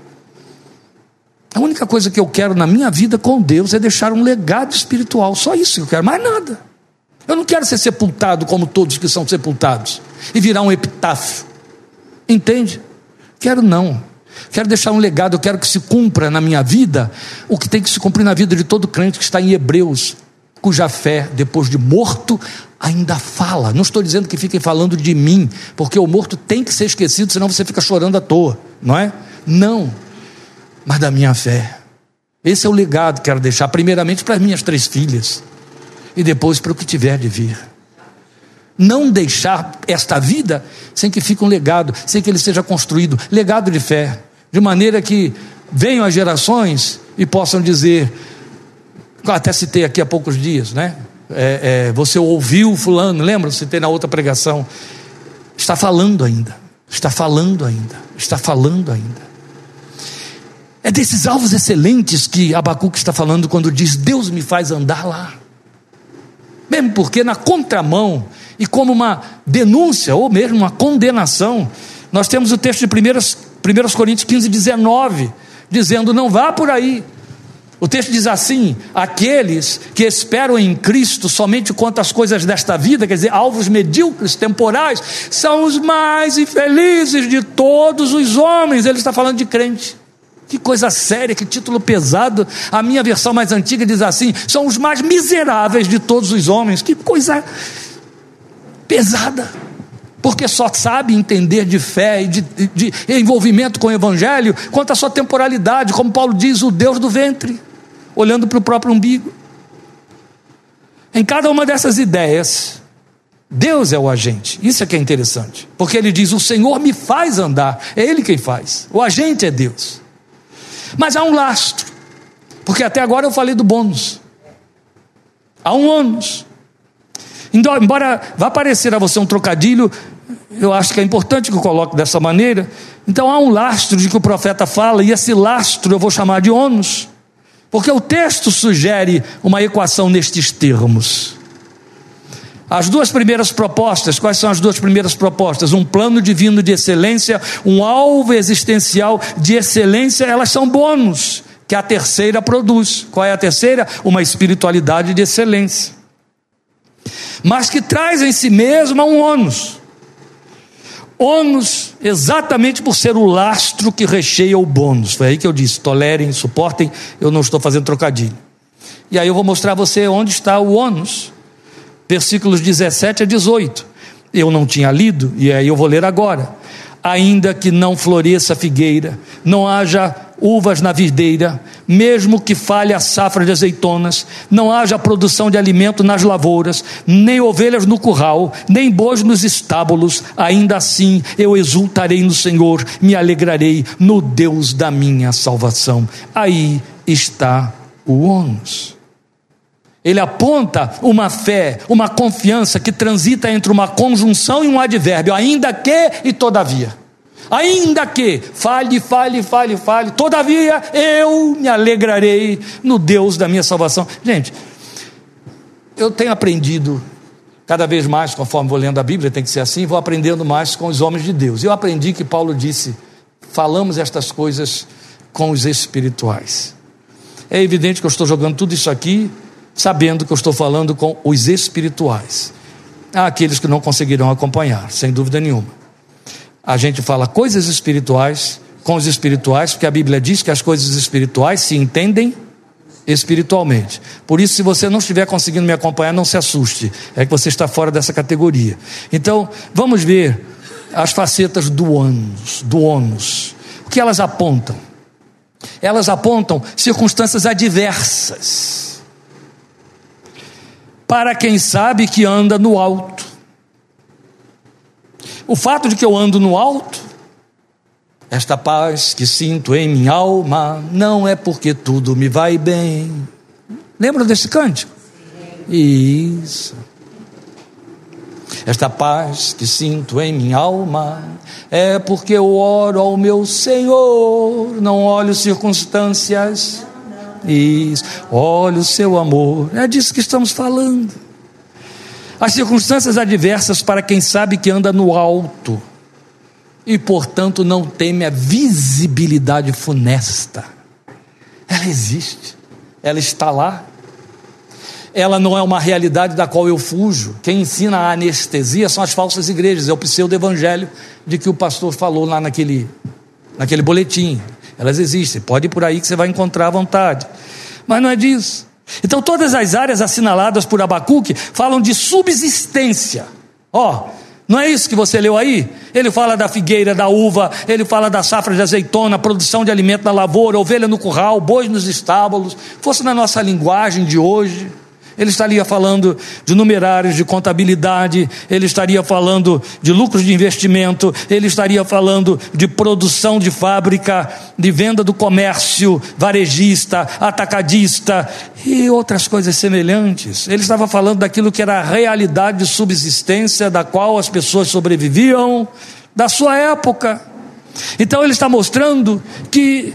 A única coisa que eu quero na minha vida com Deus é deixar um legado espiritual, só isso que eu quero, mais nada. Eu não quero ser sepultado como todos que são sepultados e virar um epitáfio. Entende? Quero não. Quero deixar um legado, eu quero que se cumpra na minha vida o que tem que se cumprir na vida de todo crente que está em Hebreus, cuja fé, depois de morto, ainda fala. Não estou dizendo que fiquem falando de mim, porque o morto tem que ser esquecido, senão você fica chorando à toa, não é? Não, mas da minha fé. Esse é o legado que quero deixar, primeiramente para as minhas três filhas, e depois para o que tiver de vir. Não deixar esta vida sem que fique um legado, sem que ele seja construído legado de fé, de maneira que venham as gerações e possam dizer, até citei aqui há poucos dias, né? É, é, você ouviu fulano, lembra? Citei na outra pregação. Está falando ainda, está falando ainda, está falando ainda. É desses alvos excelentes que Abacuque está falando quando diz: Deus me faz andar lá. Mesmo porque na contramão e como uma denúncia ou mesmo uma condenação, nós temos o texto de 1 Coríntios 15, 19, dizendo: Não vá por aí, o texto diz assim: aqueles que esperam em Cristo somente quanto às coisas desta vida, quer dizer, alvos medíocres, temporais, são os mais infelizes de todos os homens. Ele está falando de crente. Que coisa séria, que título pesado. A minha versão mais antiga diz assim: são os mais miseráveis de todos os homens. Que coisa pesada porque só sabe entender de fé e de, de, envolvimento com o Evangelho quanto à sua temporalidade, como Paulo diz, o Deus do ventre olhando para o próprio umbigo. Em cada uma dessas ideias, Deus é o agente. Isso é que é interessante. Porque ele diz: O Senhor me faz andar. É Ele quem faz. O agente é Deus. Mas há um lastro. Porque até agora eu falei do bônus. Há um ônus. Embora vá parecer a você um trocadilho, eu acho que é importante que eu coloque dessa maneira. Então há um lastro de que o profeta fala, e esse lastro eu vou chamar de ônus. Porque o texto sugere uma equação nestes termos. As duas primeiras propostas, quais são as duas primeiras propostas? Um plano divino de excelência, um alvo existencial de excelência, elas são bônus que a terceira produz. Qual é a terceira? Uma espiritualidade de excelência. Mas que traz em si mesma um ônus ônus exatamente por ser o lastro que recheia o bônus. Foi aí que eu disse: tolerem, suportem, eu não estou fazendo trocadilho. E aí eu vou mostrar a você onde está o ônus. Versículos 17 a 18. Eu não tinha lido, e aí eu vou ler agora. Ainda que não floresça a figueira, não haja uvas na videira, mesmo que falhe a safra de azeitonas, não haja produção de alimento nas lavouras, nem ovelhas no curral, nem bois nos estábulos, ainda assim eu exultarei no Senhor, me alegrarei no Deus da minha salvação. Aí está o ônus. Ele aponta uma fé, uma confiança que transita entre uma conjunção e um advérbio, ainda que e todavia. Ainda que fale, fale, fale, fale, todavia eu me alegrarei no Deus da minha salvação. Gente, eu tenho aprendido cada vez mais, conforme vou lendo a Bíblia, tem que ser assim, vou aprendendo mais com os homens de Deus. Eu aprendi que Paulo disse: falamos estas coisas com os espirituais. É evidente que eu estou jogando tudo isso aqui, sabendo que eu estou falando com os espirituais. Há aqueles que não conseguirão acompanhar, sem dúvida nenhuma a gente fala coisas espirituais com os espirituais, porque a Bíblia diz que as coisas espirituais se entendem espiritualmente. Por isso, se você não estiver conseguindo me acompanhar, não se assuste, é que você está fora dessa categoria. Então, vamos ver as facetas do ônus, do ônus. O que elas apontam? Elas apontam circunstâncias adversas para quem sabe que anda no alto. O fato de que eu ando no alto, esta paz que sinto em minha alma, não é porque tudo me vai bem. Lembra desse cântico? Isso. Esta paz que sinto em minha alma é porque eu oro ao meu Senhor, não olho circunstâncias. Isso, olho o seu amor. É disso que estamos falando. As circunstâncias adversas para quem sabe que anda no alto e, portanto, não teme a visibilidade funesta. Ela existe, ela está lá. Ela não é uma realidade da qual eu fujo. Quem ensina a anestesia são as falsas igrejas, é o pseudo-evangelho de que o pastor falou lá naquele, naquele boletim. Elas existem, pode ir por aí que você vai encontrar à vontade. Mas não é disso. Então, todas as áreas assinaladas por Abacuque falam de subsistência. Ó, oh, não é isso que você leu aí? Ele fala da figueira, da uva, ele fala da safra de azeitona, produção de alimento na lavoura, ovelha no curral, bois nos estábulos. Fosse na nossa linguagem de hoje, ele estaria falando de numerários, de contabilidade, ele estaria falando de lucros de investimento, ele estaria falando de produção de fábrica, de venda do comércio, varejista, atacadista e outras coisas semelhantes. Ele estava falando daquilo que era a realidade de subsistência da qual as pessoas sobreviviam da sua época. Então ele está mostrando que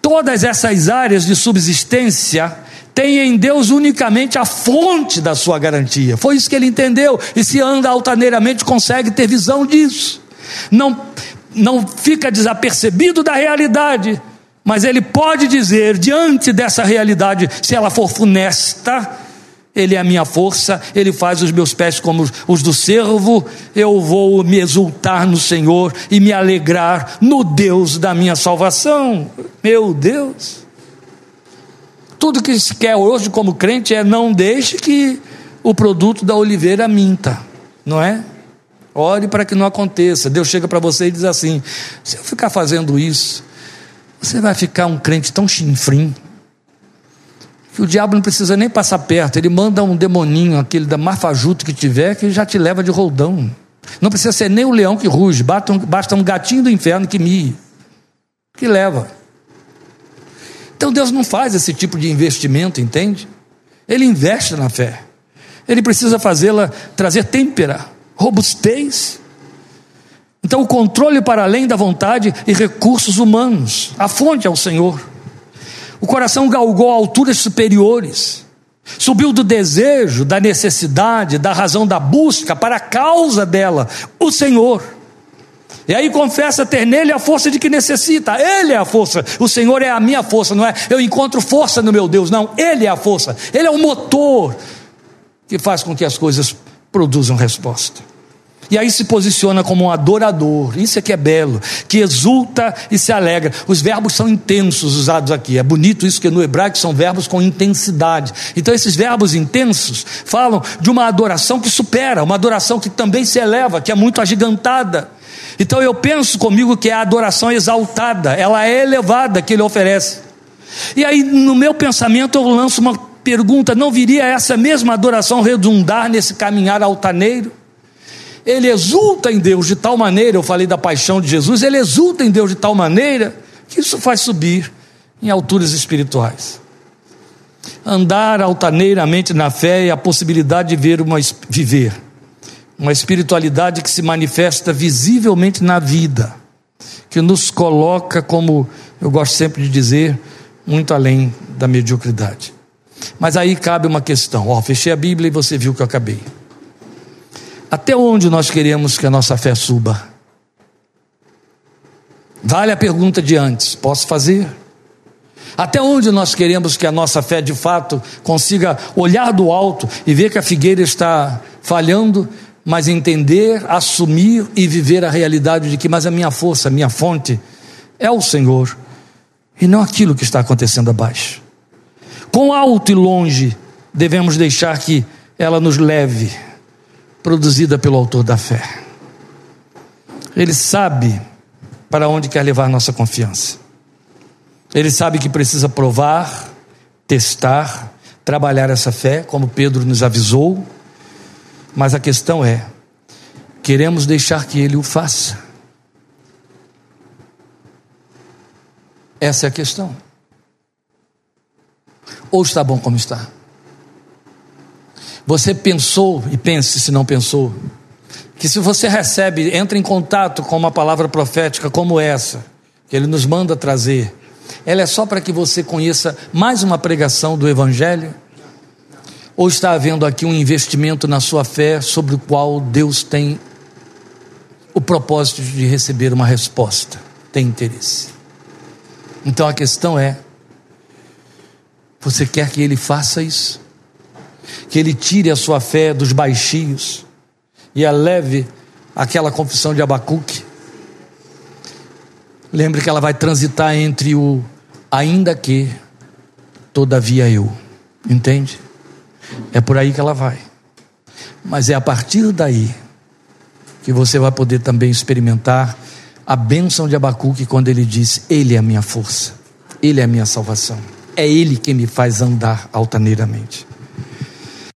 todas essas áreas de subsistência tem em Deus unicamente a fonte da sua garantia. Foi isso que ele entendeu. E se anda altaneiramente, consegue ter visão disso. Não, não fica desapercebido da realidade, mas ele pode dizer, diante dessa realidade, se ela for funesta, ele é a minha força, ele faz os meus pés como os do servo, eu vou me exultar no Senhor e me alegrar no Deus da minha salvação. Meu Deus. Tudo que se quer hoje como crente é não deixe que o produto da oliveira minta, não é? Ore para que não aconteça. Deus chega para você e diz assim: se eu ficar fazendo isso, você vai ficar um crente tão chinfrim que o diabo não precisa nem passar perto, ele manda um demoninho, aquele da marfajuto que tiver, que já te leva de roldão. Não precisa ser nem o leão que ruge, basta um, basta um gatinho do inferno que mie, que leva. Então Deus não faz esse tipo de investimento, entende? Ele investe na fé. Ele precisa fazê-la trazer têmpera, robustez. Então o controle para além da vontade e recursos humanos. A fonte é o Senhor. O coração galgou alturas superiores. Subiu do desejo, da necessidade, da razão da busca para a causa dela, o Senhor. E aí confessa ter nele a força de que necessita. Ele é a força. O Senhor é a minha força, não é? Eu encontro força no meu Deus, não. Ele é a força. Ele é o motor que faz com que as coisas produzam resposta. E aí se posiciona como um adorador, isso é que é belo, que exulta e se alegra. Os verbos são intensos usados aqui, é bonito isso que no hebraico são verbos com intensidade. Então esses verbos intensos falam de uma adoração que supera, uma adoração que também se eleva, que é muito agigantada. Então eu penso comigo que é a adoração exaltada, ela é elevada que ele oferece. E aí, no meu pensamento, eu lanço uma pergunta: não viria essa mesma adoração redundar nesse caminhar altaneiro? Ele exulta em Deus de tal maneira, eu falei da paixão de Jesus, ele exulta em Deus de tal maneira que isso faz subir em alturas espirituais. Andar altaneiramente na fé é a possibilidade de ver uma, viver uma espiritualidade que se manifesta visivelmente na vida, que nos coloca, como eu gosto sempre de dizer, muito além da mediocridade. Mas aí cabe uma questão. Ó, fechei a Bíblia e você viu que eu acabei. Até onde nós queremos que a nossa fé suba? Vale a pergunta de antes: posso fazer? Até onde nós queremos que a nossa fé de fato consiga olhar do alto e ver que a figueira está falhando mas entender, assumir e viver a realidade de que, mas a minha força, a minha fonte é o Senhor e não aquilo que está acontecendo abaixo. Com alto e longe, devemos deixar que ela nos leve, produzida pelo Autor da fé. Ele sabe para onde quer levar nossa confiança. Ele sabe que precisa provar, testar, trabalhar essa fé, como Pedro nos avisou mas a questão é: queremos deixar que Ele o faça? Essa é a questão. Ou está bom como está? Você pensou, e pense se não pensou, que se você recebe, entra em contato com uma palavra profética como essa, que Ele nos manda trazer, ela é só para que você conheça mais uma pregação do Evangelho? Ou está havendo aqui um investimento na sua fé sobre o qual Deus tem o propósito de receber uma resposta, tem interesse? Então a questão é: você quer que Ele faça isso? Que Ele tire a sua fé dos baixios e a leve aquela confissão de Abacuque? Lembre que ela vai transitar entre o ainda que, todavia eu. Entende? É por aí que ela vai. Mas é a partir daí que você vai poder também experimentar a bênção de Abacuque quando ele diz: Ele é a minha força, Ele é a minha salvação, é Ele quem me faz andar altaneiramente.